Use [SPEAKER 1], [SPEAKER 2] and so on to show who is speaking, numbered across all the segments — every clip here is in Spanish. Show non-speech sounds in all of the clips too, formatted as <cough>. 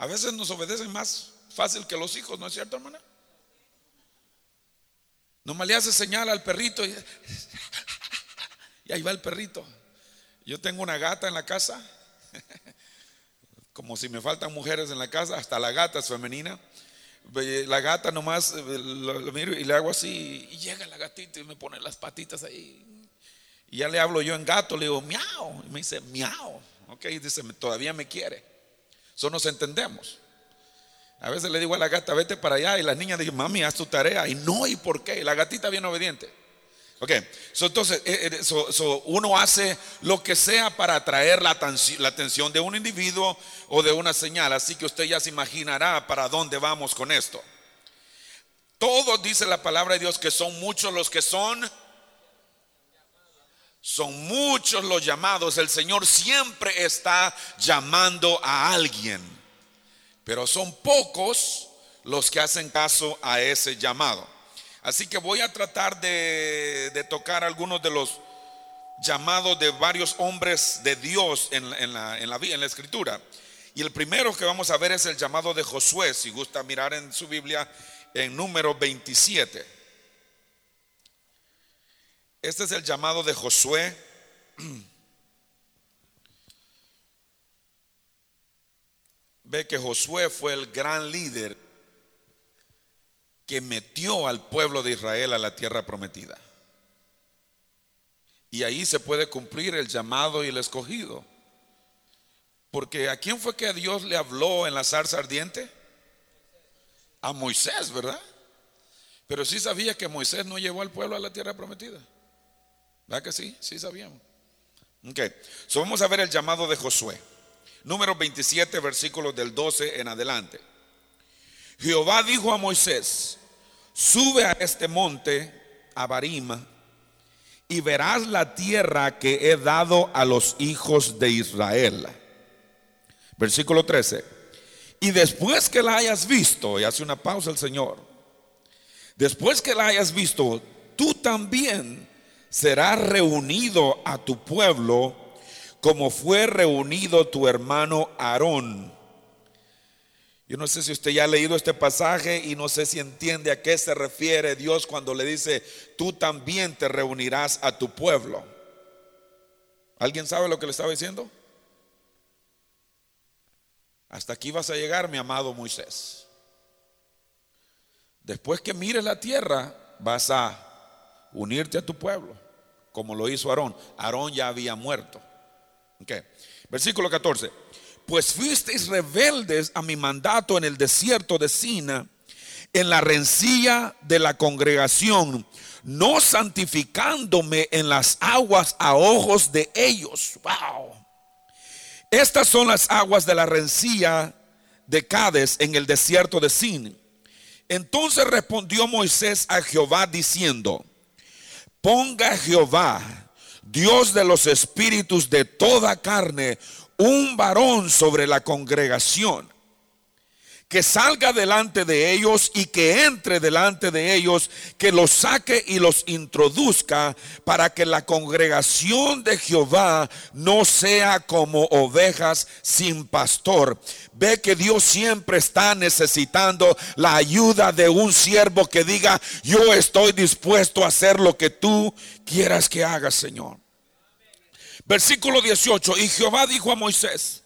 [SPEAKER 1] A veces nos obedecen más fácil que los hijos, ¿no es cierto, hermana? Nomás le hace señal al perrito y, <laughs> y ahí va el perrito. Yo tengo una gata en la casa, <laughs> como si me faltan mujeres en la casa, hasta la gata es femenina. La gata nomás eh, lo, miro y le hago así, y llega la gatita y me pone las patitas ahí. Y ya le hablo yo en gato, le digo miau, y me dice miau. Ok, dice, todavía me quiere. Eso nos entendemos. A veces le digo a la gata, vete para allá. Y las niñas dicen, mami, haz tu tarea. Y no, ¿y por qué? La gatita bien obediente. Ok, entonces eh, eh, uno hace lo que sea para atraer la, la atención de un individuo o de una señal. Así que usted ya se imaginará para dónde vamos con esto. Todos dice la palabra de Dios que son muchos los que son. Son muchos los llamados. El Señor siempre está llamando a alguien pero son pocos los que hacen caso a ese llamado. Así que voy a tratar de, tocar algunos de los llamados de varios hombres de Dios en, la, en, la, escritura. Y el primero que vamos a ver es el llamado de Josué, si gusta mirar en su Biblia en número 27. Este es el llamado de Josué. ve que Josué fue el gran líder que metió al pueblo de Israel a la tierra prometida. Y ahí se puede cumplir el llamado y el escogido. Porque ¿a quién fue que Dios le habló en la zarza ardiente? A Moisés, ¿verdad? Pero sí sabía que Moisés no llevó al pueblo a la tierra prometida. ¿Verdad que sí? Sí sabíamos. Ok, so vamos a ver el llamado de Josué. Número 27, versículos del 12 en adelante. Jehová dijo a Moisés, sube a este monte, a Barima, y verás la tierra que he dado a los hijos de Israel. Versículo 13. Y después que la hayas visto, y hace una pausa el Señor, después que la hayas visto, tú también serás reunido a tu pueblo como fue reunido tu hermano Aarón. Yo no sé si usted ya ha leído este pasaje y no sé si entiende a qué se refiere Dios cuando le dice, tú también te reunirás a tu pueblo. ¿Alguien sabe lo que le estaba diciendo? Hasta aquí vas a llegar, mi amado Moisés. Después que mires la tierra, vas a unirte a tu pueblo, como lo hizo Aarón. Aarón ya había muerto. Versículo 14. Pues fuisteis rebeldes a mi mandato en el desierto de Sina, en la rencilla de la congregación, no santificándome en las aguas a ojos de ellos. Wow. Estas son las aguas de la rencilla de Cades en el desierto de Sin. Entonces respondió Moisés a Jehová diciendo, ponga Jehová Dios de los espíritus de toda carne, un varón sobre la congregación, que salga delante de ellos y que entre delante de ellos, que los saque y los introduzca para que la congregación de Jehová no sea como ovejas sin pastor. Ve que Dios siempre está necesitando la ayuda de un siervo que diga, yo estoy dispuesto a hacer lo que tú quieras que haga, Señor. Versículo 18. Y Jehová dijo a Moisés,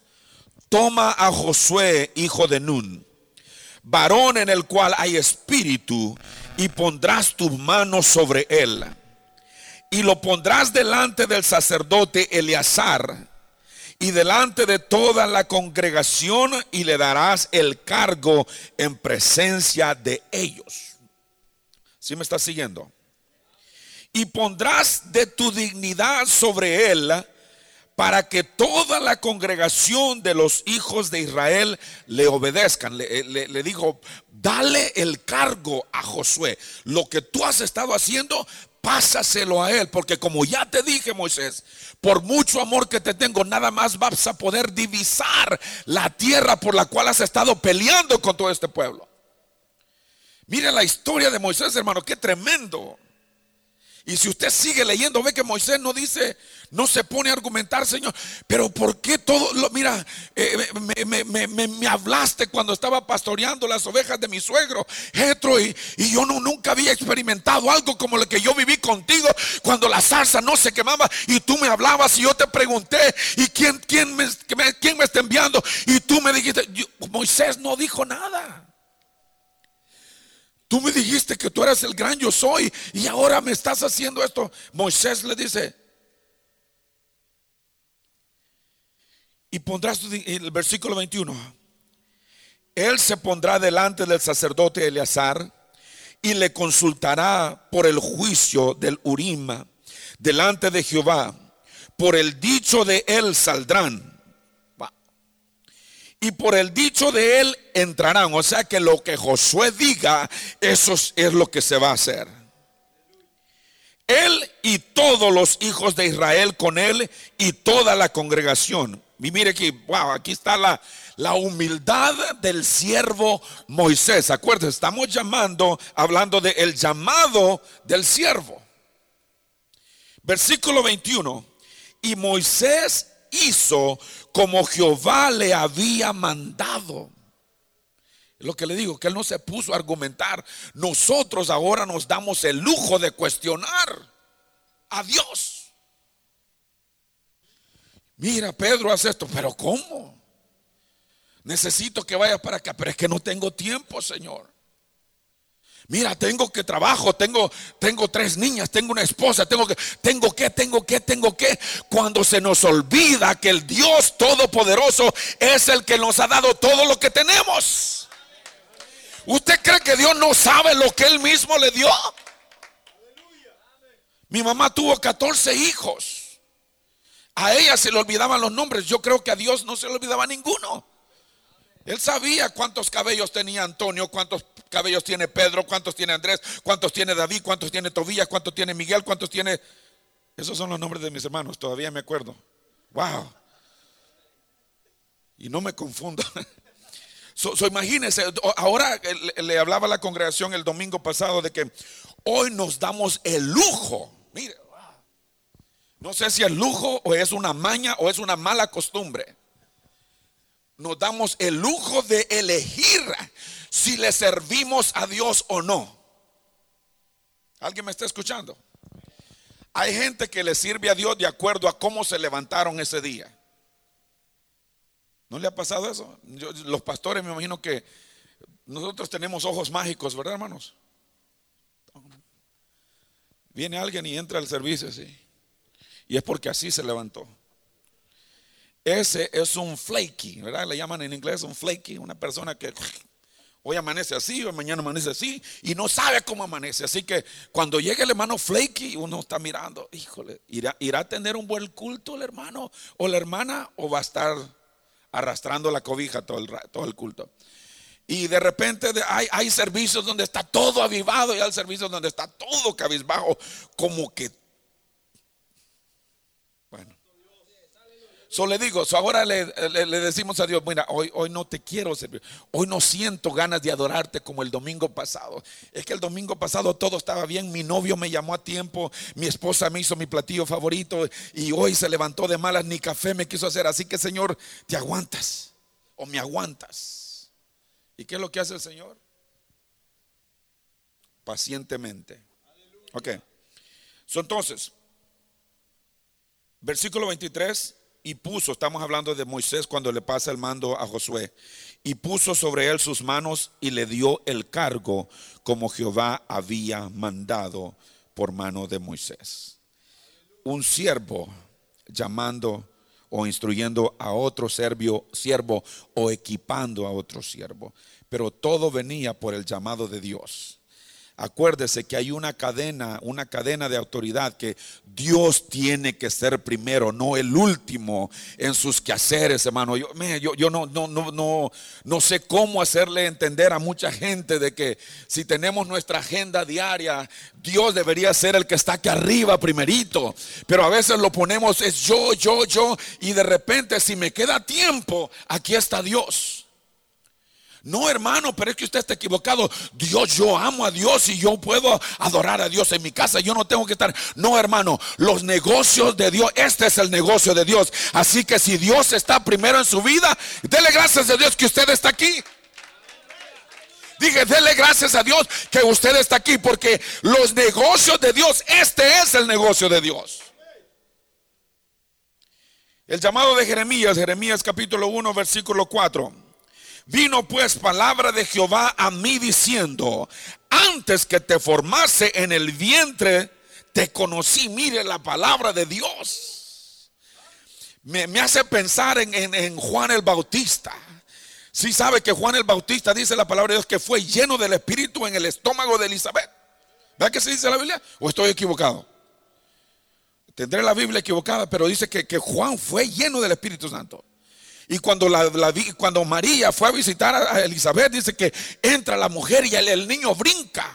[SPEAKER 1] toma a Josué, hijo de Nun, varón en el cual hay espíritu, y pondrás tus manos sobre él. Y lo pondrás delante del sacerdote Eleazar y delante de toda la congregación y le darás el cargo en presencia de ellos. ¿Sí me estás siguiendo? y pondrás de tu dignidad sobre él para que toda la congregación de los hijos de Israel le obedezcan. Le, dijo, dale el cargo a Josué. Lo que tú has estado haciendo, pásaselo a él, porque como ya te dije, Moisés, por mucho amor que te tengo, nada más vas a poder divisar la tierra por la cual has estado peleando con todo este pueblo. Mira la historia de Moisés, hermano, qué tremendo. Y si usted sigue leyendo, ve que Moisés no dice, no se pone a argumentar, Señor, pero ¿por qué todo lo, mira, eh, me, hablaste cuando estaba pastoreando las ovejas de mi suegro, Jetro, y, yo no, nunca había experimentado algo como lo que yo viví contigo cuando la salsa no se quemaba y tú me hablabas y yo te pregunté, ¿y quién, quién, me, quién me está enviando? Y tú me dijiste, Moisés no dijo nada. Tú me dijiste que tú eras el gran yo soy y ahora me estás haciendo esto. Moisés le dice, y pondrás el versículo 21. Él se pondrá delante del sacerdote Eleazar y le consultará por el juicio del Urima delante de Jehová. Por el dicho de él saldrán y por el dicho de él entrarán. O sea que lo que Josué diga, eso es lo que se va a hacer. Él y todos los hijos de Israel con él y toda la congregación. Y mire aquí, wow, aquí está la, la humildad del siervo Moisés. Acuérdense, estamos llamando, hablando del el llamado del siervo. Versículo 21. Y Moisés hizo como Jehová le había mandado. Lo que le digo, que él no se puso a argumentar. Nosotros ahora nos damos el lujo de cuestionar a Dios. Mira, Pedro hace esto, pero ¿cómo? Necesito que vaya para acá, pero es que no tengo tiempo, Señor. Mira, tengo que trabajo, tengo, tengo tres niñas, tengo una esposa, tengo que, tengo que, tengo que, tengo que. Cuando se nos olvida que el Dios Todopoderoso es el que nos ha dado todo lo que tenemos. ¿Usted cree que Dios no sabe lo que Él mismo le dio? Mi mamá tuvo 14 hijos. A ella se le olvidaban los nombres. Yo creo que a Dios no se le olvidaba ninguno. Él sabía cuántos cabellos tenía Antonio, cuántos cabellos tiene Pedro, cuántos tiene Andrés, cuántos tiene David, cuántos tiene Tobías, cuántos tiene Miguel, cuántos tiene... Esos son los nombres de mis hermanos, todavía me acuerdo. Wow. Y no me confundo. <laughs> So, imagínense, ahora le, hablaba a la congregación el domingo pasado de que hoy nos damos el lujo. Mire, no sé si es lujo o es una maña o es una mala costumbre nos damos el lujo de elegir si le servimos a Dios o no. ¿Alguien me está escuchando? Hay gente que le sirve a Dios de acuerdo a cómo se levantaron ese día. ¿No le ha pasado eso? los pastores me imagino que nosotros tenemos ojos mágicos, ¿verdad, hermanos? Viene alguien y entra al servicio así. Y es porque así se levantó. Ese es un flaky, ¿verdad? Le llaman en inglés un flaky, una persona que hoy amanece así, hoy mañana amanece así y no sabe cómo amanece. Así que cuando llegue el hermano flaky, uno está mirando, híjole, ¿irá, irá a tener un buen culto el hermano o la hermana o va a estar arrastrando la cobija todo el, todo el culto? Y de repente hay, hay servicios donde está todo avivado y hay servicios donde está todo cabizbajo, como que So le digo, ahora le, decimos a Dios, mira, hoy, hoy no te quiero servir, hoy no siento ganas de adorarte como el domingo pasado. Es que el domingo pasado todo estaba bien, mi novio me llamó a tiempo, mi esposa me hizo mi platillo favorito y hoy se levantó de malas, ni café me quiso hacer. Así que Señor, te aguantas o me aguantas. ¿Y qué es lo que hace el Señor? Pacientemente. Ok. So, entonces, versículo 23 y puso, estamos hablando de Moisés cuando le pasa el mando a Josué, y puso sobre él sus manos y le dio el cargo como Jehová había mandado por mano de Moisés. Un siervo llamando o instruyendo a otro siervo, siervo o equipando a otro siervo, pero todo venía por el llamado de Dios. Acuérdese que hay una cadena, una cadena de autoridad que Dios tiene que ser primero, no el último en sus quehaceres, hermano. Yo, yo, no, no, no, no, no sé cómo hacerle entender a mucha gente de que si tenemos nuestra agenda diaria, Dios debería ser el que está aquí arriba primerito. Pero a veces lo ponemos es yo, yo, yo, y de repente si me queda tiempo, aquí está Dios. No, hermano, pero es que usted está equivocado. Dios, yo amo a Dios y yo puedo adorar a Dios en mi casa. Yo no tengo que estar. No, hermano, los negocios de Dios, este es el negocio de Dios. Así que si Dios está primero en su vida, dele gracias a Dios que usted está aquí. Dije, dele gracias a Dios que usted está aquí porque los negocios de Dios, este es el negocio de Dios. El llamado de Jeremías, Jeremías capítulo 1, versículo 4. Vino pues palabra de Jehová a mí diciendo, antes que te formase en el vientre, te conocí. Mire la palabra de Dios. Me, hace pensar en, Juan el Bautista. Si sabe que Juan el Bautista dice la palabra de Dios que fue lleno del Espíritu en el estómago de Elizabeth. ¿Verdad que se dice la Biblia? ¿O estoy equivocado? Tendré la Biblia equivocada, pero dice que, que Juan fue lleno del Espíritu Santo. Y cuando, la, cuando María fue a visitar a Elizabeth, dice que entra la mujer y el, niño brinca.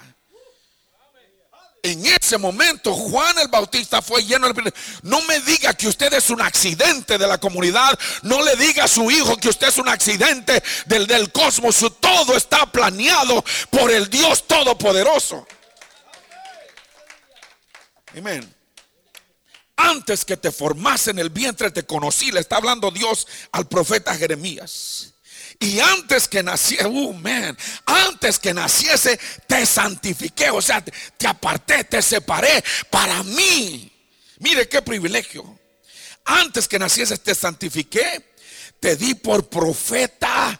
[SPEAKER 1] En ese momento Juan el Bautista fue lleno de... No me diga que usted es un accidente de la comunidad. No le diga a su hijo que usted es un accidente del, del cosmos. Todo está planeado por el Dios Todopoderoso. Amén antes que te formase en el vientre te conocí, le está hablando Dios al profeta Jeremías. Y antes que naciese, uh, antes que naciese, te santifiqué, o sea, te, te aparté, te separé para mí. Mire qué privilegio. Antes que naciese, te santifiqué, te di por profeta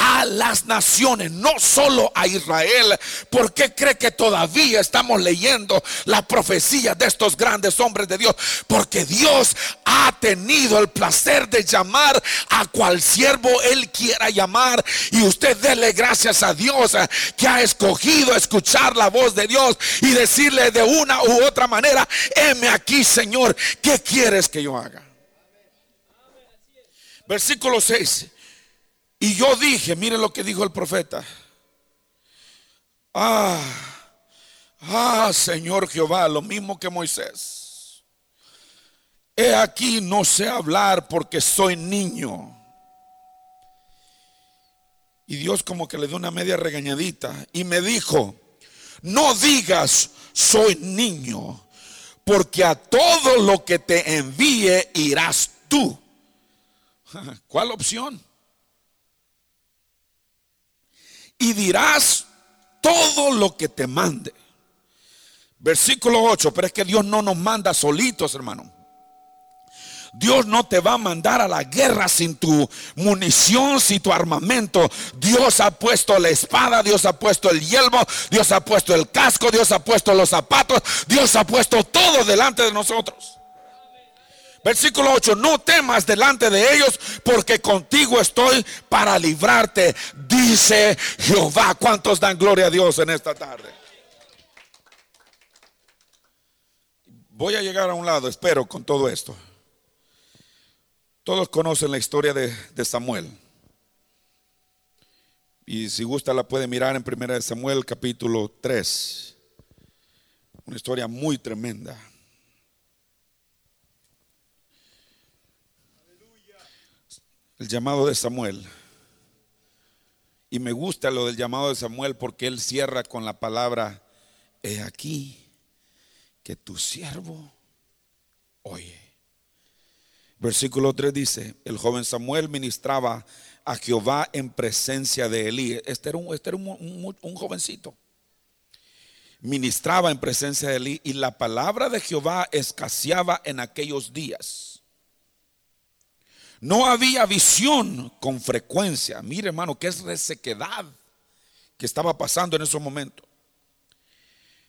[SPEAKER 1] a las naciones, no solo a Israel. ¿Por qué cree que todavía estamos leyendo la profecía de estos grandes hombres de Dios? Porque Dios ha tenido el placer de llamar a cual siervo Él quiera llamar. Y usted dele gracias a Dios eh, que ha escogido escuchar la voz de Dios y decirle de una u otra manera, heme aquí Señor, ¿qué quieres que yo haga? Versículo 6. Y yo dije, mire lo que dijo el profeta. Ah, ah, Señor Jehová, lo mismo que Moisés. He aquí, no sé hablar porque soy niño. Y Dios como que le dio una media regañadita y me dijo, no digas soy niño, porque a todo lo que te envíe irás tú. <laughs> ¿Cuál opción? Y dirás todo lo que te mande. Versículo 8, pero es que Dios no nos manda solitos, hermano. Dios no te va a mandar a la guerra sin tu munición, sin tu armamento. Dios ha puesto la espada, Dios ha puesto el yelmo, Dios ha puesto el casco, Dios ha puesto los zapatos, Dios ha puesto todo delante de nosotros. Versículo 8, no temas delante de ellos porque contigo estoy para librarte, dice Jehová. ¿Cuántos dan gloria a Dios en esta tarde? Voy a llegar a un lado, espero, con todo esto. Todos conocen la historia de, Samuel. Y si gusta la puede mirar en 1 Samuel capítulo 3. Una historia muy tremenda. el llamado de Samuel. Y me gusta lo del llamado de Samuel porque él cierra con la palabra, he aquí que tu siervo oye. Versículo 3 dice, el joven Samuel ministraba a Jehová en presencia de Elí. Este era un, este un jovencito. Ministraba en presencia de Elí y la palabra de Jehová escaseaba en aquellos días. No había visión con frecuencia. Mire, hermano, que es resequedad que estaba pasando en esos momentos.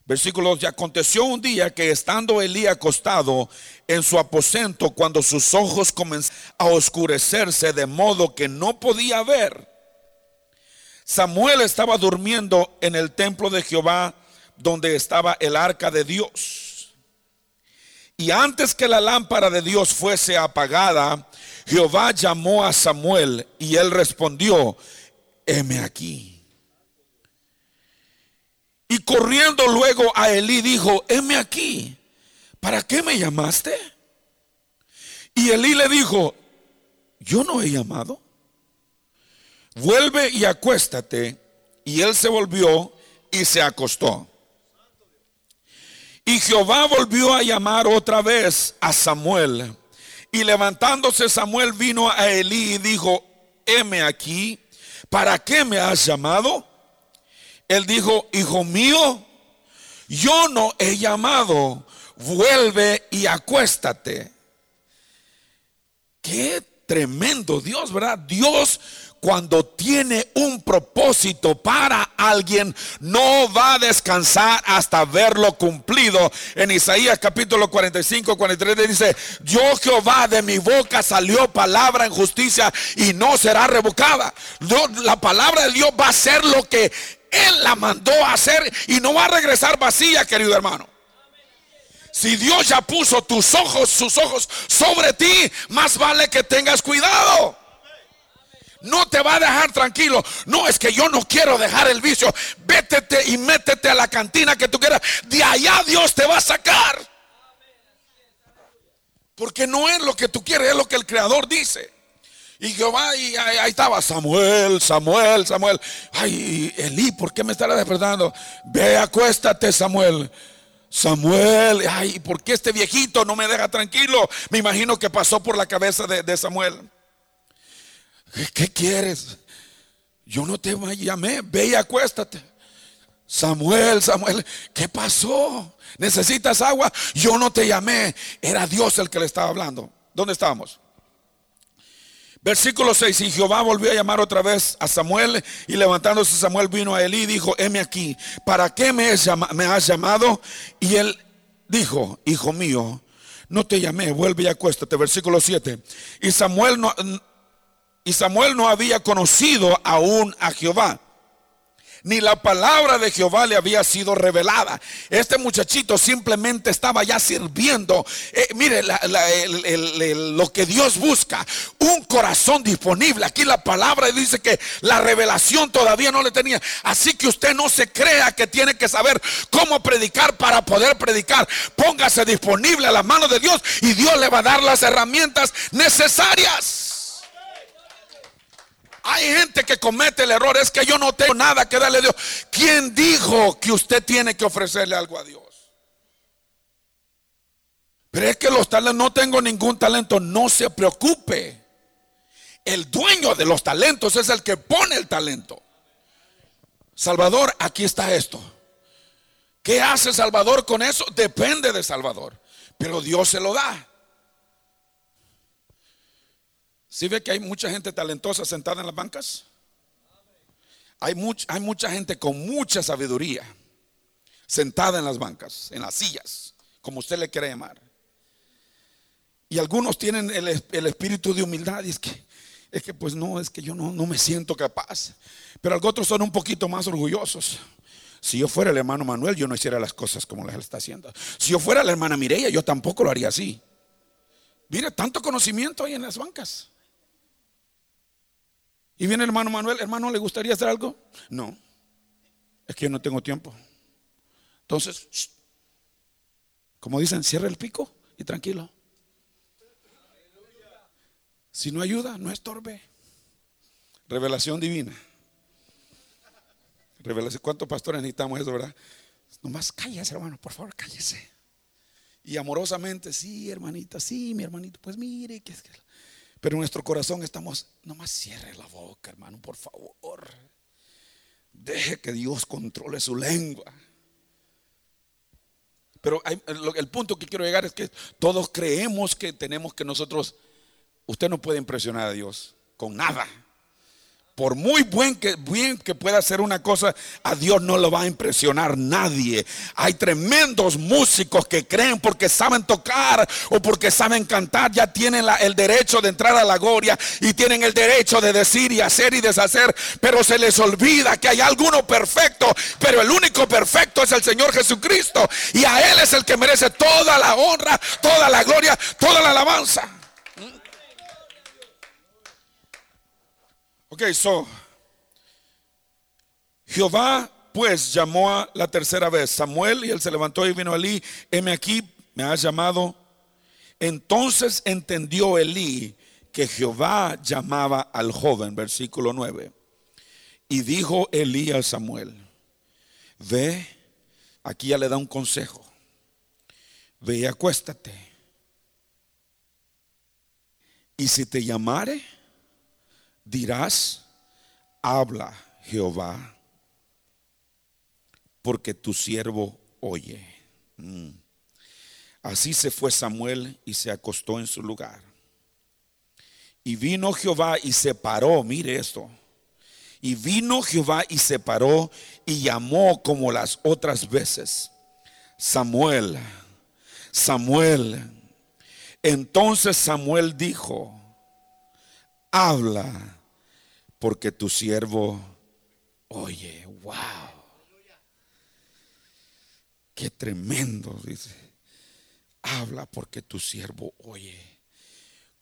[SPEAKER 1] Versículo 2, y aconteció un día que estando Elí acostado en su aposento, cuando sus ojos comenzaron a oscurecerse de modo que no podía ver, Samuel estaba durmiendo en el templo de Jehová donde estaba el arca de Dios. Y antes que la lámpara de Dios fuese apagada, Jehová llamó a Samuel y él respondió, heme aquí. Y corriendo luego a Elí dijo, heme aquí, ¿para qué me llamaste? Y Elí le dijo, yo no he llamado. vuelve y acuéstate. Y él se volvió y se acostó. Y Jehová volvió a llamar otra vez a Samuel. Y levantándose Samuel vino a Elí y dijo, heme aquí, ¿para qué me has llamado? Él dijo, hijo mío, yo no he llamado, vuelve y acuéstate. Qué tremendo Dios, ¿verdad? Dios cuando tiene un propósito para alguien, no va a descansar hasta verlo cumplido. En Isaías capítulo 45, 43 dice, yo Jehová de mi boca salió palabra en justicia y no será revocada. La palabra de Dios va a ser lo que Él la mandó a hacer y no va a regresar vacía, querido hermano. Si Dios ya puso tus ojos, sus ojos sobre ti, más vale que tengas cuidado. Te va a dejar tranquilo. No es que yo no quiero dejar el vicio. Vétete y métete a la cantina que tú quieras. De allá Dios te va a sacar. Porque no es lo que tú quieres, es lo que el Creador dice. Y Jehová, y ahí, estaba Samuel, Samuel, Samuel. Ay, Elí, ¿por qué me estará despertando? Ve, acuéstate, Samuel. Samuel, ay, ¿por qué este viejito no me deja tranquilo? Me imagino que pasó por la cabeza de, Samuel. ¿Qué, quieres? Yo no te llamé, ve y acuéstate. Samuel, Samuel, ¿qué pasó? ¿Necesitas agua? Yo no te llamé, era Dios el que le estaba hablando. ¿Dónde estamos? Versículo 6, y Jehová volvió a llamar otra vez a Samuel y levantándose Samuel vino a él y dijo, heme aquí, ¿para qué me has llamado? Y él dijo, hijo mío, no te llamé, vuelve y acuéstate. Versículo 7, y Samuel no, y Samuel no había conocido aún a Jehová ni la palabra de Jehová le había sido revelada. Este muchachito simplemente estaba ya sirviendo. Eh, mire lo que Dios busca, un corazón disponible. Aquí la palabra dice que la revelación todavía no le tenía. Así que usted no se crea que tiene que saber cómo predicar para poder predicar. Póngase disponible a las manos de Dios y Dios le va a dar las herramientas necesarias. Hay gente que comete el error, es que yo no tengo nada que darle a Dios. ¿Quién dijo que usted tiene que ofrecerle algo a Dios? Pero es que los talentos, no tengo ningún talento, no se preocupe. El dueño de los talentos es el que pone el talento. Salvador, aquí está esto. ¿Qué hace Salvador con eso? Depende de Salvador. Pero Dios se lo da. Si ve que hay mucha gente talentosa sentada en las bancas? Hay, mucha gente con mucha sabiduría sentada en las bancas, en las sillas, como usted le quiera llamar. Y algunos tienen el, espíritu de humildad y es que, es que pues no, es que yo no, me siento capaz. Pero otros son un poquito más orgullosos. Si yo fuera el hermano Manuel, yo no hiciera las cosas como él está haciendo. Si yo fuera la hermana Mireya, yo tampoco lo haría así. Mire, tanto conocimiento hay en las bancas. Y viene el hermano Manuel, hermano, ¿le gustaría hacer algo? No, es que yo no tengo tiempo. Entonces, como dicen, cierra el pico y tranquilo. Si no ayuda, no estorbe. Revelación divina. Revelación. ¿Cuántos pastores necesitamos eso, verdad? Nomás cállese, hermano, por favor, cállese. Y amorosamente, sí, hermanita, sí, mi hermanito, pues mire, que es que pero en nuestro corazón estamos, nomás cierre la boca, hermano, por favor. Deje que Dios controle su lengua. Pero el punto que quiero llegar es que todos creemos que tenemos que nosotros, usted no puede impresionar a Dios con nada. Por muy buen que, bien que pueda hacer una cosa, a Dios no lo va a impresionar nadie. Hay tremendos músicos que creen porque saben tocar o porque saben cantar, ya tienen el derecho de entrar a la gloria y tienen el derecho de decir y hacer y deshacer, pero se les olvida que hay alguno perfecto, pero el único perfecto es el Señor Jesucristo y a Él es el que merece toda la honra, toda la gloria, toda la alabanza. Ok, so. Jehová pues llamó a la tercera vez Samuel y él se levantó y vino a Elí. Heme aquí, me has llamado. Entonces entendió Elí que Jehová llamaba al joven, versículo 9. Y dijo Elías a Samuel, ve, aquí ya le da un consejo, ve y acuéstate. Y si te llamare, dirás, habla Jehová, porque tu siervo oye. Mm. Así se fue Samuel y se acostó en su lugar. Y vino Jehová y se paró, mire esto. Y vino Jehová y se paró y llamó como las otras veces. Samuel, Samuel. Entonces Samuel dijo, habla, porque tu siervo oye. Wow. Qué tremendo, dice. Habla porque tu siervo oye.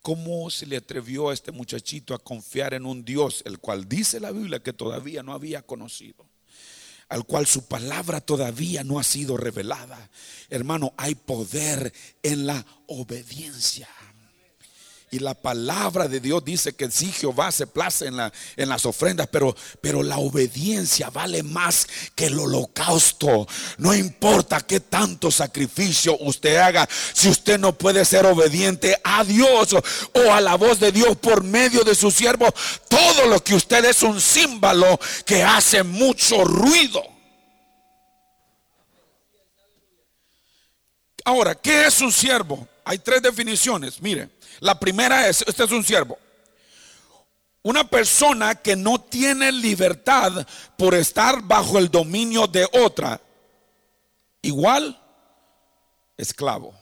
[SPEAKER 1] ¿Cómo se le atrevió a este muchachito a confiar en un Dios, el cual dice la Biblia que todavía no había conocido? Al cual su palabra todavía no ha sido revelada. Hermano, hay poder en la obediencia. Y la palabra de Dios dice que sí, Jehová se place en, la, en las ofrendas, pero, pero la obediencia vale más que el holocausto. No importa qué tanto sacrificio usted haga, si usted no puede ser obediente a Dios o a la voz de Dios por medio de su siervo, todo lo que usted es un símbolo que hace mucho ruido. Ahora, ¿qué es un siervo? Hay tres definiciones. Mire. La primera es, este es un siervo. Una persona que no tiene libertad por estar bajo el dominio de otra. Igual, esclavo.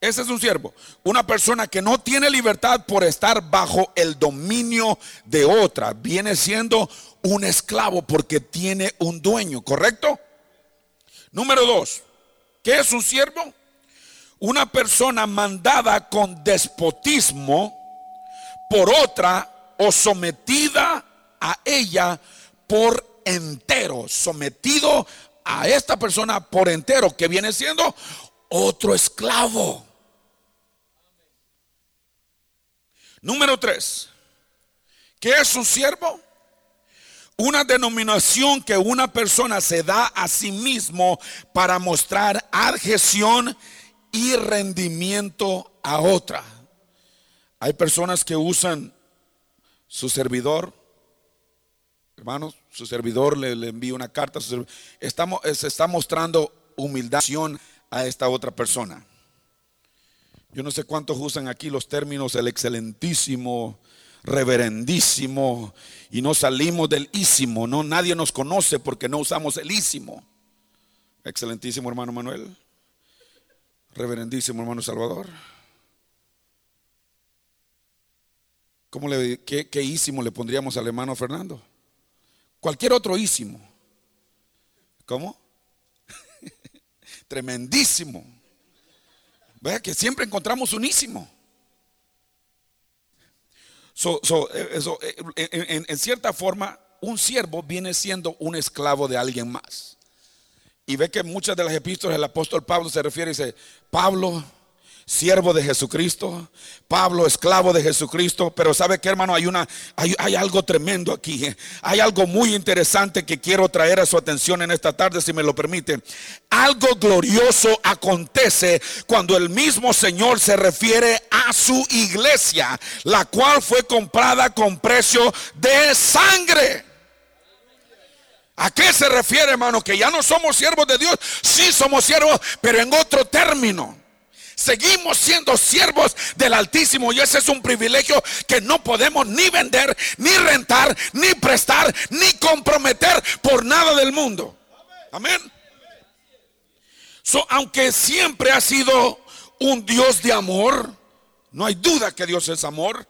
[SPEAKER 1] Ese es un siervo. Una persona que no tiene libertad por estar bajo el dominio de otra. Viene siendo un esclavo porque tiene un dueño, ¿correcto? Número dos. ¿Qué es un siervo? Una persona mandada con despotismo por otra o sometida a ella por entero, sometido a esta persona por entero, que viene siendo otro esclavo. Número tres, ¿qué es un siervo? Una denominación que una persona se da a sí mismo para mostrar adhesión y rendimiento a otra. Hay personas que usan su servidor, hermanos, su servidor le, envía una carta, estamos, se está mostrando humildad a esta otra persona. Yo no sé cuántos usan aquí los términos el excelentísimo, reverendísimo, y no salimos del ísimo, no, nadie nos conoce porque no usamos el ísimo. Excelentísimo hermano Manuel. Reverendísimo hermano Salvador. ¿Cómo le, qué, qué ísimo le pondríamos al hermano Fernando? Cualquier otro ísimo. ¿Cómo? <laughs> Tremendísimo. Vea que siempre encontramos unísimo. So, eh, eh, en, en cierta forma, un siervo viene siendo un esclavo de alguien más. Y ve que muchas de las epístolas del apóstol Pablo se refiere y dice, Pablo, siervo de Jesucristo, Pablo, esclavo de Jesucristo, pero sabe que hermano, hay una hay, hay, algo tremendo aquí. Hay algo muy interesante que quiero traer a su atención en esta tarde si me lo permite. Algo glorioso acontece cuando el mismo Señor se refiere a su iglesia, la cual fue comprada con precio de sangre. ¿A qué se refiere, hermano? Que ya no somos siervos de Dios. Sí somos siervos, pero en otro término. Seguimos siendo siervos del Altísimo y ese es un privilegio que no podemos ni vender, ni rentar, ni prestar, ni comprometer por nada del mundo. Amén. aunque siempre ha sido un Dios de amor, no hay duda que Dios es amor.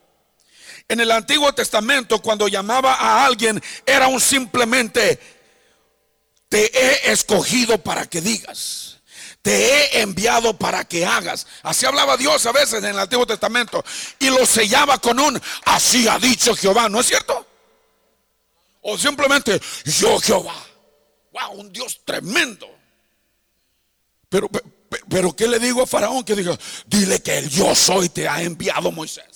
[SPEAKER 1] En el Antiguo Testamento, cuando llamaba a alguien, era un simplemente te he escogido para que digas. Te he enviado para que hagas. Así hablaba Dios a veces en el Antiguo Testamento. Y lo sellaba con un, así ha dicho Jehová. ¿No es cierto? O simplemente, yo Jehová. Wow, un Dios tremendo. Pero, pero, ¿qué le digo a Faraón? Que diga, dile que el yo soy te ha enviado Moisés.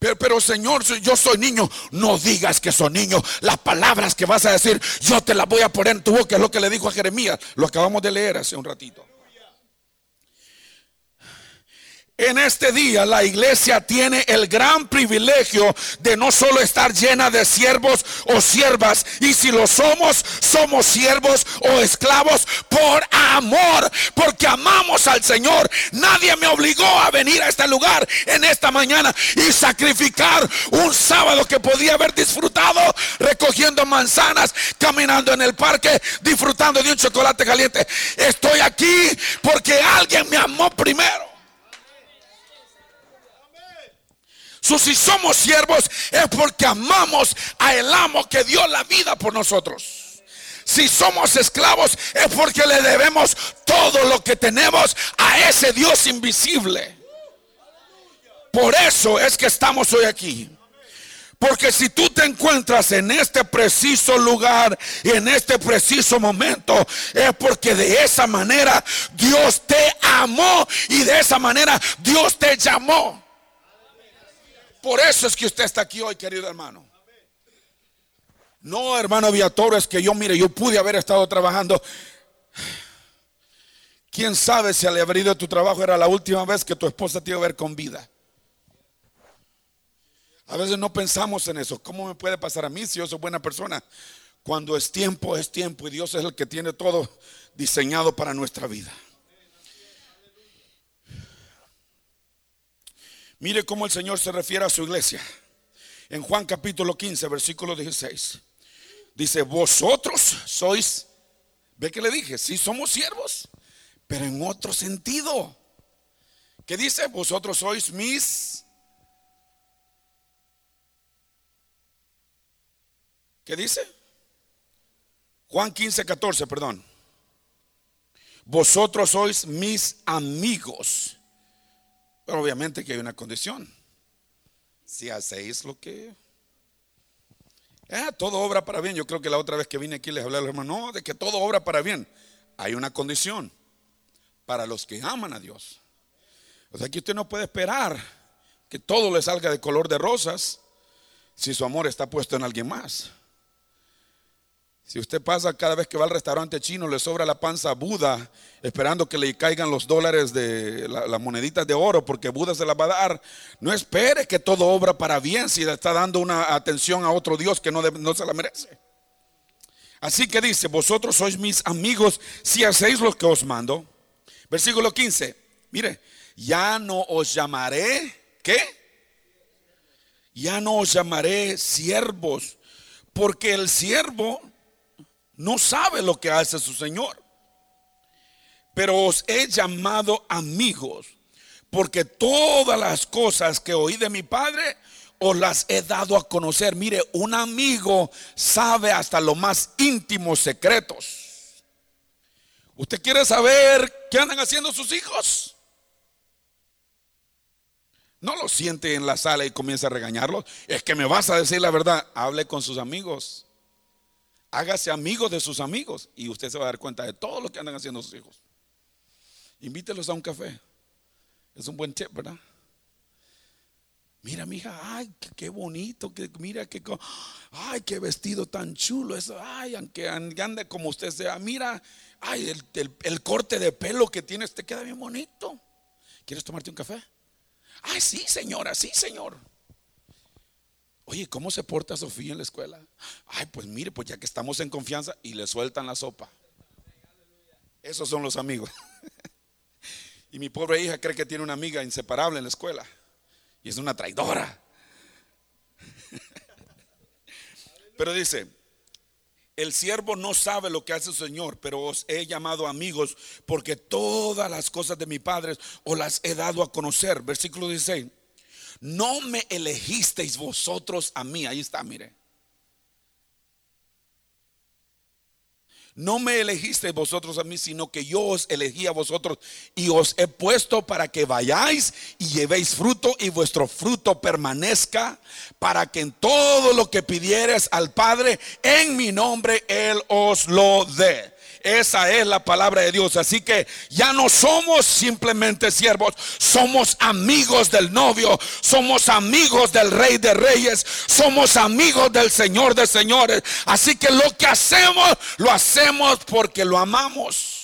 [SPEAKER 1] Pero, pero, Señor, yo soy niño. No digas que soy niño. Las palabras que vas a decir, yo te las voy a poner en tu boca. Es lo que le dijo a Jeremías. Lo acabamos de leer hace un ratito. En este día la iglesia tiene el gran privilegio de no solo estar llena de siervos o siervas, y si lo somos, somos siervos o esclavos por amor, porque amamos al Señor. Nadie me obligó a venir a este lugar en esta mañana y sacrificar un sábado que podía haber disfrutado recogiendo manzanas, caminando en el parque, disfrutando de un chocolate caliente. Estoy aquí porque alguien me amó primero. Si somos siervos es porque amamos a el amo que dio la vida por nosotros. Si somos esclavos es porque le debemos todo lo que tenemos a ese Dios invisible. Por eso es que estamos hoy aquí. Porque si tú te encuentras en este preciso lugar y en este preciso momento, es porque de esa manera Dios te amó y de esa manera Dios te llamó. Por eso es que usted está aquí hoy, querido hermano. No, hermano Viatoro, es que yo, mire, yo pude haber estado trabajando. ¿Quién sabe si al haber ido a tu trabajo era la última vez que tu esposa te iba a ver con vida? A veces no pensamos en eso. ¿Cómo me puede pasar a mí si yo soy buena persona? Cuando es tiempo, es tiempo y Dios es el que tiene todo diseñado para nuestra vida. Mire cómo el Señor se refiere a su iglesia. En Juan capítulo 15, versículo 16. Dice, vosotros sois, ve que le dije, sí somos siervos, pero en otro sentido. ¿Qué dice? Vosotros sois mis... ¿Qué dice? Juan 15, 14, perdón. Vosotros sois mis amigos obviamente que hay una condición. Si hacéis lo que... Eh, todo obra para bien. Yo creo que la otra vez que vine aquí les hablé a los hermanos, no, de que todo obra para bien. Hay una condición para los que aman a Dios. O sea que usted no puede esperar que todo le salga de color de rosas si su amor está puesto en alguien más. Si usted pasa cada vez que va al restaurante chino, le sobra la panza a Buda, esperando que le caigan los dólares de las moneditas de oro, porque Buda se la va a dar. No espere que todo obra para bien si le está dando una atención a otro Dios que no, no se la merece. Así que dice, vosotros sois mis amigos si hacéis lo que os mando. Versículo 15, mire, ya no os llamaré, ¿qué? Ya no os llamaré siervos, porque el siervo no sabe lo que hace su Señor. Pero os he llamado amigos, porque todas las cosas que oí de mi Padre os las he dado a conocer. Mire, un amigo sabe hasta los más íntimos secretos. ¿Usted quiere saber qué andan haciendo sus hijos? No lo siente en la sala y comienza a regañarlos. Es que me vas a decir la verdad. Hable con sus amigos. Hágase amigo de sus amigos y usted se va a dar cuenta de todo lo que andan haciendo sus hijos. Invítelos a un café. Es un buen tip, ¿verdad? Mira, mi hija, ay, qué, bonito, que, mira qué, ay, qué vestido tan chulo, eso, ay, aunque ande como usted sea, mira, ay, el, el corte de pelo que tienes te queda bien bonito. ¿Quieres tomarte un café? Ay, sí, señora, sí, señor. Oye, ¿cómo se porta Sofía en la escuela? Ay, pues mire, pues ya que estamos en confianza y le sueltan la sopa. Esos son los amigos. <laughs> y mi pobre hija cree que tiene una amiga inseparable en la escuela. Y es una traidora. <laughs> pero dice, el siervo no sabe lo que hace el Señor, pero os he llamado amigos porque todas las cosas de mi Padre os las he dado a conocer. Versículo 16 no me elegisteis vosotros a mí. Ahí está, mire. No me elegisteis vosotros a mí, sino que yo os elegí a vosotros y os he puesto para que vayáis y llevéis fruto y vuestro fruto permanezca, para que en todo lo que pidieres al Padre en mi nombre, Él os lo dé. Esa es la palabra de Dios. Así que ya no somos simplemente siervos, somos amigos del novio, somos amigos del rey de reyes, somos amigos del Señor de señores. Así que lo que hacemos, lo hacemos porque lo amamos.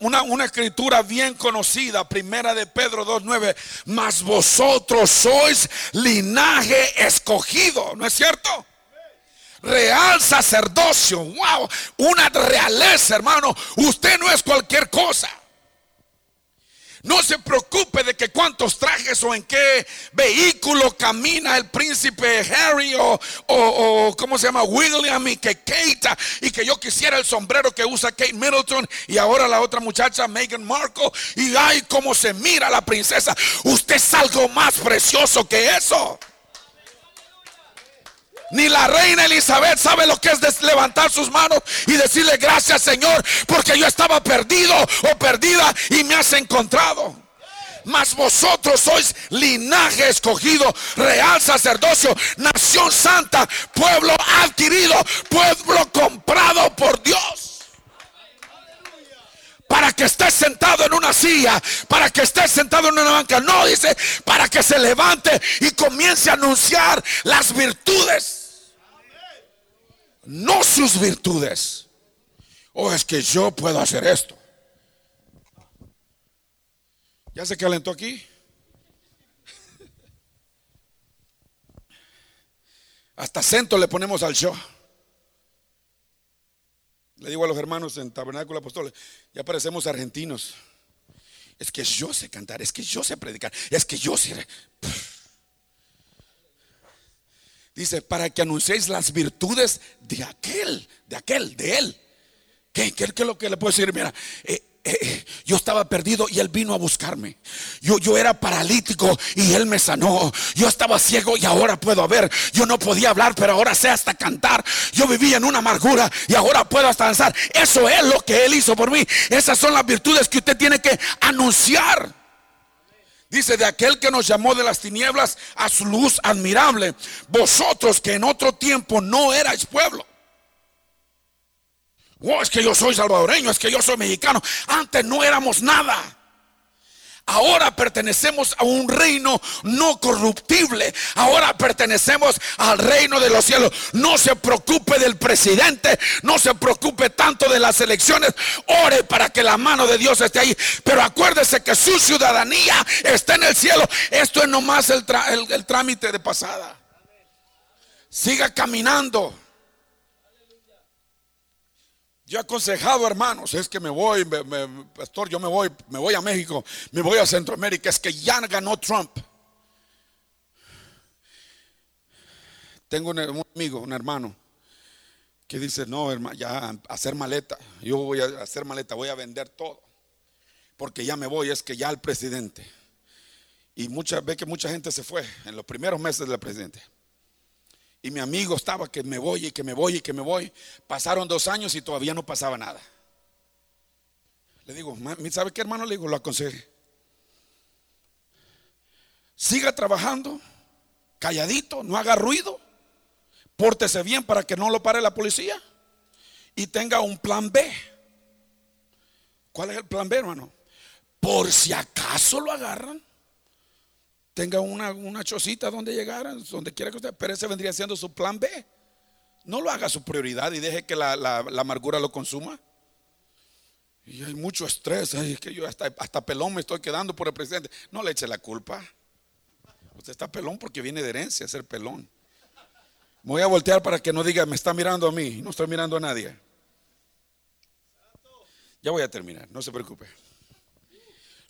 [SPEAKER 1] Una, una, escritura bien conocida, primera de Pedro 2.9, mas vosotros sois linaje escogido, ¿no es cierto? Real sacerdocio, wow, una realeza, hermano. Usted no es cualquier cosa. No se preocupe de que cuántos trajes o en qué vehículo camina el príncipe Harry o, o, cómo se llama William y que Kate y que yo quisiera el sombrero que usa Kate Middleton y ahora la otra muchacha Meghan Markle y ay cómo se mira la princesa. Usted es algo más precioso que eso. Ni la reina Elizabeth sabe lo que es levantar sus manos y decirle gracias Señor porque yo estaba perdido o perdida y me has encontrado. Mas vosotros sois linaje escogido, real sacerdocio, nación santa, pueblo adquirido, pueblo comprado por Dios para que estés sentado en una silla, para que estés sentado en una banca. No, dice, para que se levante y comience a anunciar las virtudes no sus virtudes. Oh, es que yo puedo hacer esto. ¿Ya se calentó aquí? Hasta acento le ponemos al show. Le digo a los hermanos en Tabernáculo Apóstoles, ya parecemos argentinos. Es que yo sé cantar, es que yo sé predicar, es que yo sé... Dice, para que anunciéis las virtudes de aquel, de aquel, de él. ¿Qué, qué, es lo que le puedo decir? Mira, eh, eh, yo estaba perdido y él vino a buscarme. Yo, yo era paralítico y él me sanó. Yo estaba ciego y ahora puedo ver. Yo no podía hablar, pero ahora sé hasta cantar. Yo vivía en una amargura y ahora puedo hasta danzar. Eso es lo que él hizo por mí. Esas son las virtudes que usted tiene que anunciar. Dice, de aquel que nos llamó de las tinieblas a su luz admirable. Vosotros que en otro tiempo no erais pueblo. Oh, es que yo soy salvadoreño, es que yo soy mexicano. Antes no éramos nada. Ahora pertenecemos a un reino no corruptible. Ahora pertenecemos al reino de los cielos. No se preocupe del presidente. No se preocupe tanto de las elecciones. Ore para que la mano de Dios esté ahí. Pero acuérdese que su ciudadanía está en el cielo. Esto es nomás el, el trámite de pasada. Siga caminando. Yo he aconsejado, hermanos, es que me voy, pastor, yo me voy, me voy a México, me voy a Centroamérica, es que ya ganó Trump. Tengo un, amigo, un hermano, que dice, no, hermano, ya hacer maleta, yo voy a hacer maleta, voy a vender todo, porque ya me voy, es que ya el presidente. Y muchas ve que mucha gente se fue en los primeros meses del presidente. Y mi amigo estaba que me voy y que me voy y que me voy. Pasaron dos años y todavía no pasaba nada. Le digo, ¿sabe qué hermano? Le digo, lo aconsejé. Siga trabajando, calladito, no haga ruido. Pórtese bien para que no lo pare la policía. Y tenga un plan B. ¿Cuál es el plan B, hermano? Por si acaso lo agarran tenga una, una chocita donde llegar, donde quiera que usted, pero ese vendría siendo su plan B. No lo haga su prioridad y deje que la, amargura lo consuma. Y hay mucho estrés, ay, que yo hasta, hasta pelón me estoy quedando por el presidente. No le eche la culpa. Usted está pelón porque viene de herencia ser pelón. Me voy a voltear para que no diga, me está mirando a mí, no estoy mirando a nadie. Ya voy a terminar, no se preocupe.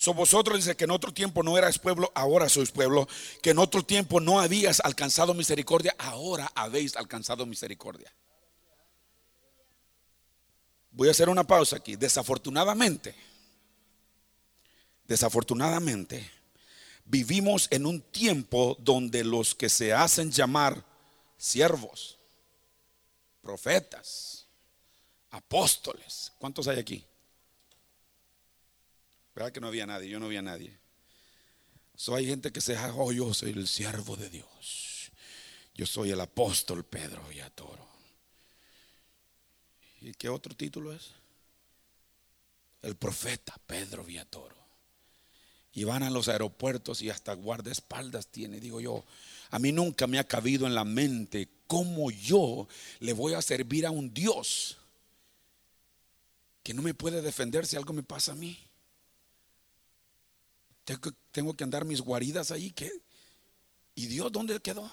[SPEAKER 1] So vosotros dice que en otro tiempo no erais pueblo, ahora sois pueblo. Que en otro tiempo no habías alcanzado misericordia, ahora habéis alcanzado misericordia. Voy a hacer una pausa aquí. Desafortunadamente, desafortunadamente, vivimos en un tiempo donde los que se hacen llamar siervos, profetas, apóstoles, ¿cuántos hay aquí? ¿Verdad que no había nadie? Yo no había nadie. So, hay gente que se dice, oh, yo soy el siervo de Dios. Yo soy el apóstol Pedro y Toro ¿Y qué otro título es? El profeta Pedro Villatoro. Y van a los aeropuertos y hasta guardaespaldas tiene. Digo yo, a mí nunca me ha cabido en la mente cómo yo le voy a servir a un Dios que no me puede defender si algo me pasa a mí. Tengo, que andar mis guaridas ahí. ¿qué? ¿Y Dios dónde quedó?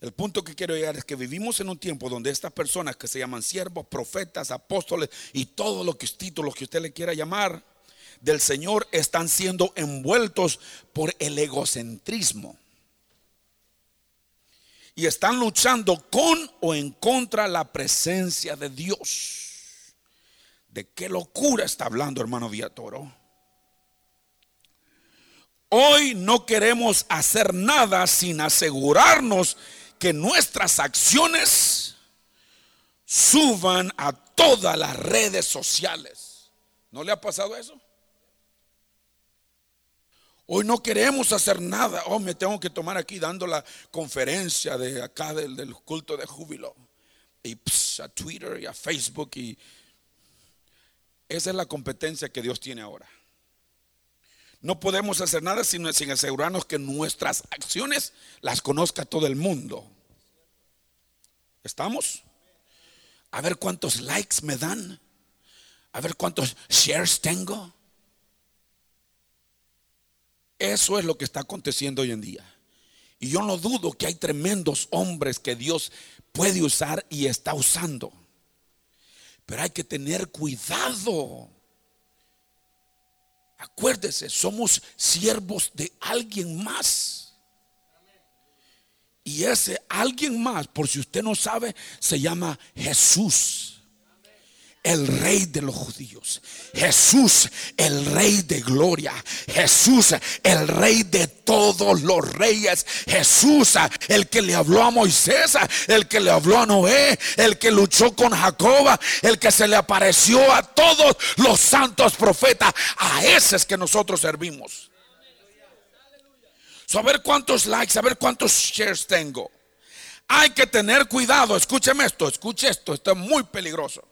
[SPEAKER 1] El punto que quiero llegar es que vivimos en un tiempo donde estas personas que se llaman siervos, profetas, apóstoles y todos los títulos que usted le quiera llamar del Señor están siendo envueltos por el egocentrismo. Y están luchando con o en contra la presencia de Dios. ¿De qué locura está hablando hermano Villatoro? Hoy no queremos hacer nada sin asegurarnos que nuestras acciones suban a todas las redes sociales. ¿No le ha pasado eso? Hoy no queremos hacer nada. Oh, me tengo que tomar aquí dando la conferencia de acá del, culto de júbilo. Y a Twitter y a Facebook. Y esa es la competencia que Dios tiene ahora. No podemos hacer nada sin, sin asegurarnos que nuestras acciones las conozca todo el mundo. ¿Estamos? A ver cuántos likes me dan. A ver cuántos shares tengo. Eso es lo que está aconteciendo hoy en día. Y yo no dudo que hay tremendos hombres que Dios puede usar y está usando. Pero hay que tener cuidado Acuérdese, somos siervos de alguien más. Y ese alguien más, por si usted no sabe, se llama Jesús el rey de los judíos. Jesús, el rey de gloria. Jesús, el rey de todos los reyes. Jesús, el que le habló a Moisés, el que le habló a Noé, el que luchó con Jacoba, el que se le apareció a todos los santos profetas. A ese es que nosotros servimos. Saber cuántos likes, saber cuántos shares tengo. Hay que tener cuidado. Escúcheme esto, escuche esto. Esto es muy peligroso.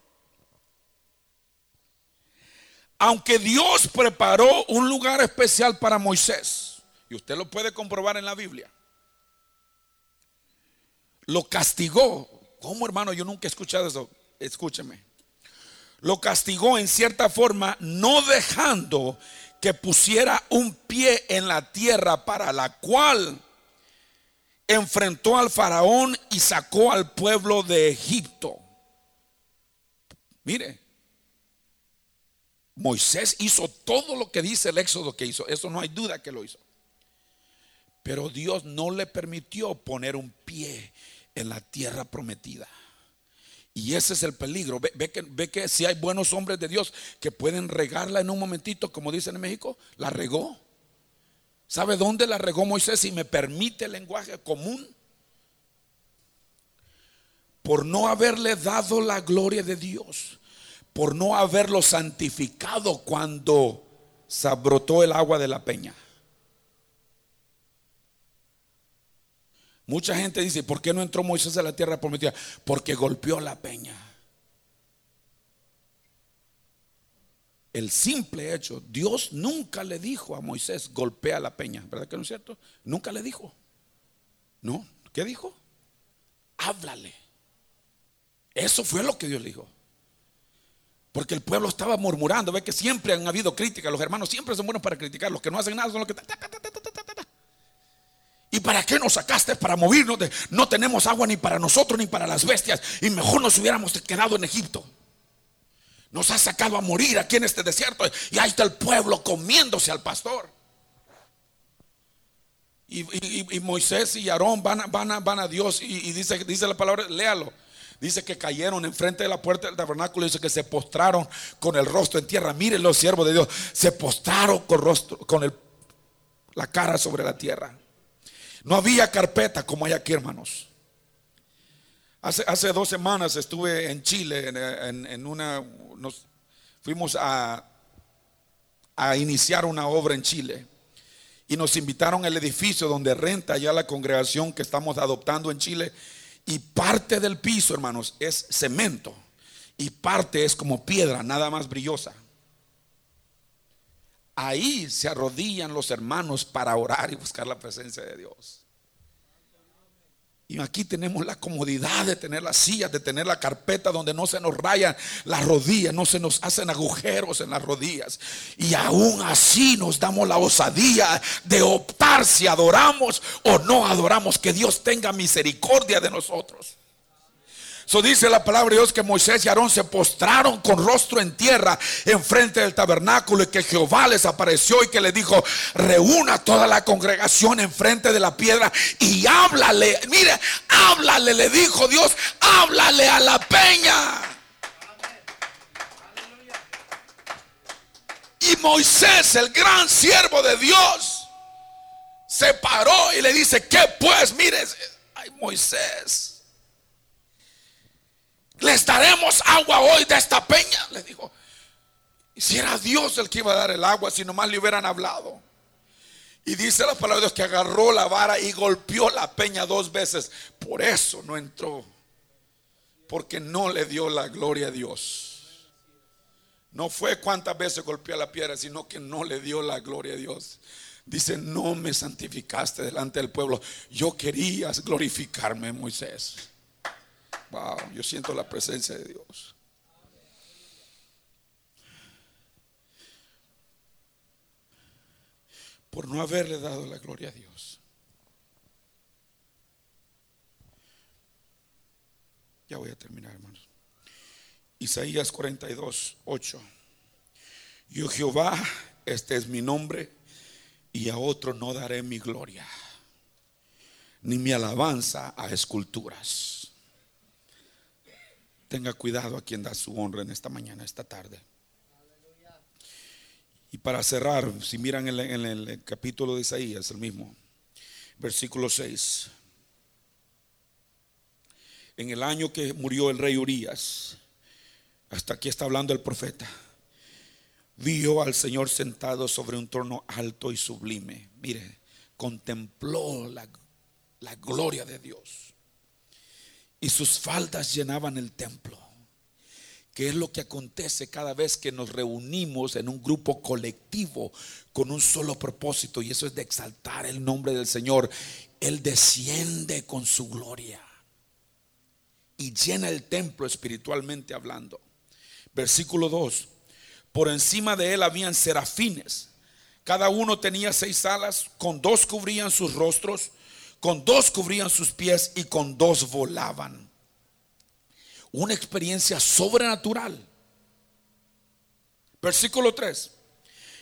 [SPEAKER 1] Aunque Dios preparó un lugar especial para Moisés, y usted lo puede comprobar en la Biblia, lo castigó. ¿Cómo hermano? Yo nunca he escuchado eso. Escúcheme. Lo castigó en cierta forma, no dejando que pusiera un pie en la tierra para la cual enfrentó al faraón y sacó al pueblo de Egipto. Mire, Moisés hizo todo lo que dice el Éxodo que hizo. Eso no hay duda que lo hizo. Pero Dios no le permitió poner un pie en la tierra prometida. Y ese es el peligro. Ve, que, ve, que, si hay buenos hombres de Dios que pueden regarla en un momentito, como dicen en México, la regó. ¿Sabe dónde la regó Moisés? Si me permite el lenguaje común. Por no haberle dado la gloria de Dios por no haberlo santificado cuando se brotó el agua de la peña. Mucha gente dice, ¿por qué no entró Moisés a la tierra prometida? Porque golpeó la peña. El simple hecho, Dios nunca le dijo a Moisés, golpea la peña, ¿verdad que no es cierto? Nunca le dijo. ¿No? ¿Qué dijo? Háblale. Eso fue lo que Dios le dijo. Porque el pueblo estaba murmurando. Ve que siempre han habido críticas. Los hermanos siempre son buenos para criticar. Los que no hacen nada son los que. ¿Y para qué nos sacaste? Para movernos de. No tenemos agua ni para nosotros ni para las bestias. Y mejor nos hubiéramos quedado en Egipto. Nos ha sacado a morir aquí en este desierto. Y ahí está el pueblo comiéndose al pastor. Y, Moisés y Aarón van, a Dios y, dice la palabra, léalo Dice que cayeron enfrente de la puerta del tabernáculo. Dice que se postraron con el rostro en tierra. Miren los siervos de Dios. Se postraron con, rostro, con el, la cara sobre la tierra. No había carpeta como hay aquí, hermanos. Hace, hace dos semanas estuve en Chile, en, una. Nos fuimos a, a iniciar una obra en Chile y nos invitaron al edificio donde renta ya la congregación que estamos adoptando en Chile Y parte del piso, hermanos, es cemento. Y parte es como piedra, nada más brillosa. Ahí se arrodillan los hermanos para orar y buscar la presencia de Dios. Y aquí tenemos la comodidad de tener las sillas, de tener la carpeta donde no se nos rayan las rodillas, no se nos hacen agujeros en las rodillas. Y aún así nos damos la osadía de optar si adoramos o no adoramos. Que Dios tenga misericordia de nosotros. Eso dice la palabra de Dios que Moisés y Aarón se postraron con rostro en tierra enfrente del tabernáculo y que Jehová les apareció y que le dijo, reúna toda la congregación enfrente de la piedra y háblale, mire, háblale, le dijo Dios, háblale a la peña. Y Moisés, el gran siervo de Dios, se paró y le dice, ¿qué pues? Mire, ay Moisés. Les daremos agua hoy de esta peña. Le dijo. Y si era Dios el que iba a dar el agua, si nomás le hubieran hablado. Y dice la palabra de Dios que agarró la vara y golpeó la peña dos veces. Por eso no entró. Porque no le dio la gloria a Dios. No fue cuántas veces golpeó la piedra, sino que no le dio la gloria a Dios. Dice, no me santificaste delante del pueblo. Yo quería glorificarme, Moisés. Wow, yo siento la presencia de Dios. Por no haberle dado la gloria a Dios. Ya voy a terminar, hermanos. Isaías 42, 8. Yo Jehová, este es mi nombre, y a otro no daré mi gloria, ni mi alabanza a esculturas. Tenga cuidado a quien da su honra en esta mañana, esta tarde. Y para cerrar, si miran en el, capítulo de Isaías, el mismo, versículo 6. En el año que murió el rey Urias, hasta aquí está hablando el profeta, vio al Señor sentado sobre un trono alto y sublime. Mire, contempló la, la gloria de Dios y sus faldas llenaban el templo. Que es lo que acontece cada vez que nos reunimos en un grupo colectivo con un solo propósito y eso es de exaltar el nombre del Señor. Él desciende con su gloria y llena el templo espiritualmente hablando. Versículo 2. Por encima de él habían serafines. Cada uno tenía seis alas, con dos cubrían sus rostros con dos cubrían sus pies y con dos volaban. Una experiencia sobrenatural. Versículo 3.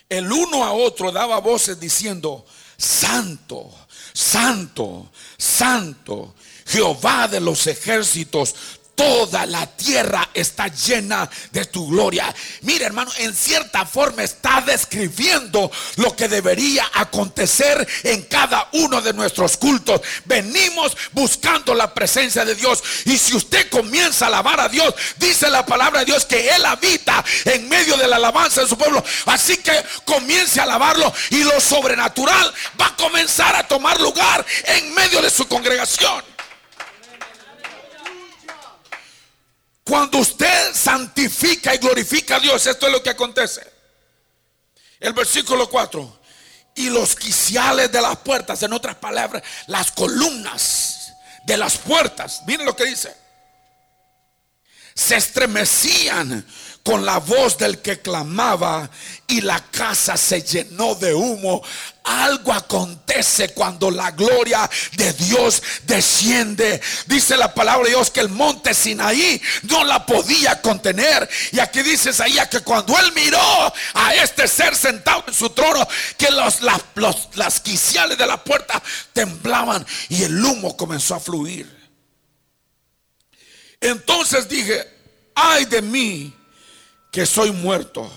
[SPEAKER 1] El uno a otro daba voces diciendo, Santo, Santo, Santo, Jehová de los ejércitos, toda la tierra está llena de tu gloria. Mira, hermano, en cierta forma está describiendo lo que debería acontecer en cada uno de nuestros cultos. Venimos buscando la presencia de Dios. Y si usted comienza a alabar a Dios, dice la palabra de Dios que Él habita en medio de la alabanza de su pueblo. Así que comience a alabarlo y lo sobrenatural va a comenzar a tomar lugar en medio de su congregación. Cuando usted santifica y glorifica a Dios, esto es lo que acontece. El versículo 4. Y los quiciales de las puertas, en otras palabras, las columnas de las puertas, miren lo que dice. Se estremecían con la voz del que clamaba y la casa se llenó de humo. Algo acontece cuando la gloria de Dios desciende. Dice la palabra de Dios que el monte Sinaí no la podía contener. Y aquí dice Isaías que cuando él miró a este ser sentado en su trono, que los, las quiciales de la puerta temblaban y el humo comenzó a fluir. Entonces dije, ay de mí que soy muerto,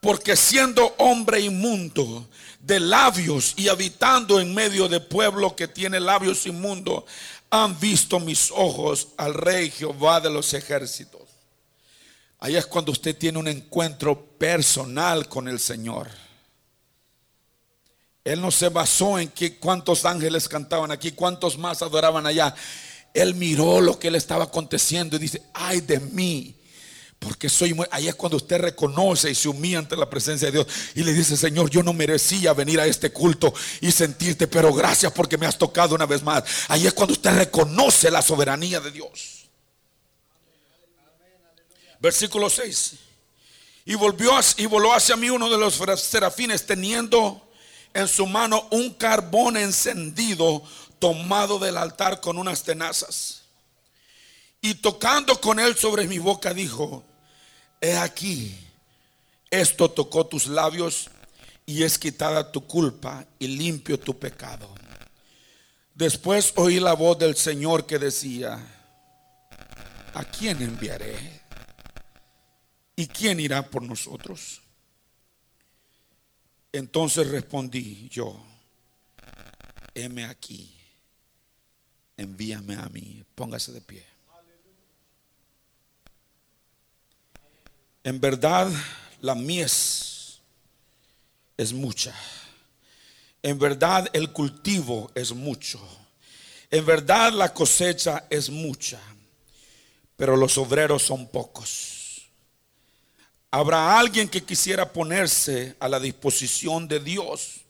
[SPEAKER 1] porque siendo hombre inmundo de labios y habitando en medio de pueblo que tiene labios inmundos, han visto mis ojos al rey Jehová de los ejércitos. Ahí es cuando usted tiene un encuentro personal con el Señor. Él no se basó en que cuántos ángeles cantaban aquí, cuántos más adoraban allá. Él miró lo que le estaba aconteciendo y dice, ay de mí. Porque soy ahí es cuando usted reconoce y se humilla ante la presencia de Dios y le dice, Señor, yo no merecía venir a este culto y sentirte, pero gracias porque me has tocado una vez más. Ahí es cuando usted reconoce la soberanía de Dios. Versículo 6. Y volvió y voló hacia mí uno de los serafines teniendo en su mano un carbón encendido tomado del altar con unas tenazas. Y tocando con él sobre mi boca dijo, he aquí, esto tocó tus labios y es quitada tu culpa y limpio tu pecado. Después oí la voz del Señor que decía, ¿a quién enviaré? ¿Y quién irá por nosotros? Entonces respondí yo, heme aquí, envíame a mí, póngase de pie. En verdad, la mies es mucha. En verdad, el cultivo es mucho. En verdad, la cosecha es mucha. Pero los obreros son pocos. Habrá alguien que quisiera ponerse a la disposición de Dios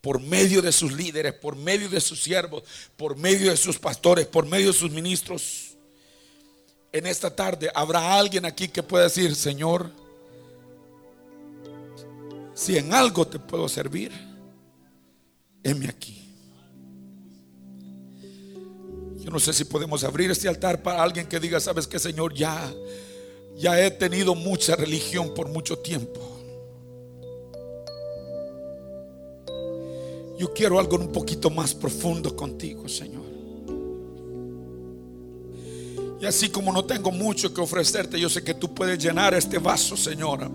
[SPEAKER 1] por medio de sus líderes, por medio de sus siervos, por medio de sus pastores, por medio de sus ministros en esta tarde habrá alguien aquí que pueda decir, Señor, si en algo te puedo servir, heme aquí. Yo no sé si podemos abrir este altar para alguien que diga, sabes que Señor, ya, ya he tenido mucha religión por mucho tiempo. Yo quiero algo un poquito más profundo contigo, Señor. Y así como no tengo mucho que ofrecerte, yo sé que tú puedes llenar este vaso, Señora.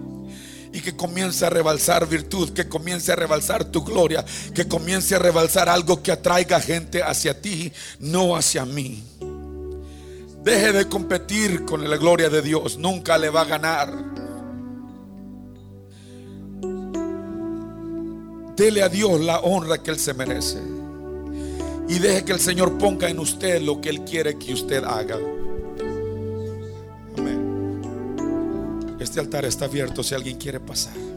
[SPEAKER 1] Y que comience a rebalsar virtud, que comience a rebalsar tu gloria, que comience a rebalsar algo que atraiga gente hacia ti, no hacia mí. Deje de competir con la gloria de Dios, nunca le va a ganar. Dele a Dios la honra que Él se merece. Y deje que el Señor ponga en usted lo que Él quiere que usted haga. Este altar está abierto si alguien quiere pasar.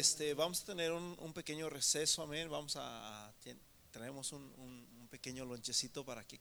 [SPEAKER 2] Este, vamos a tener un, pequeño receso, amén. Vamos a, tenemos un, un pequeño lonchecito para que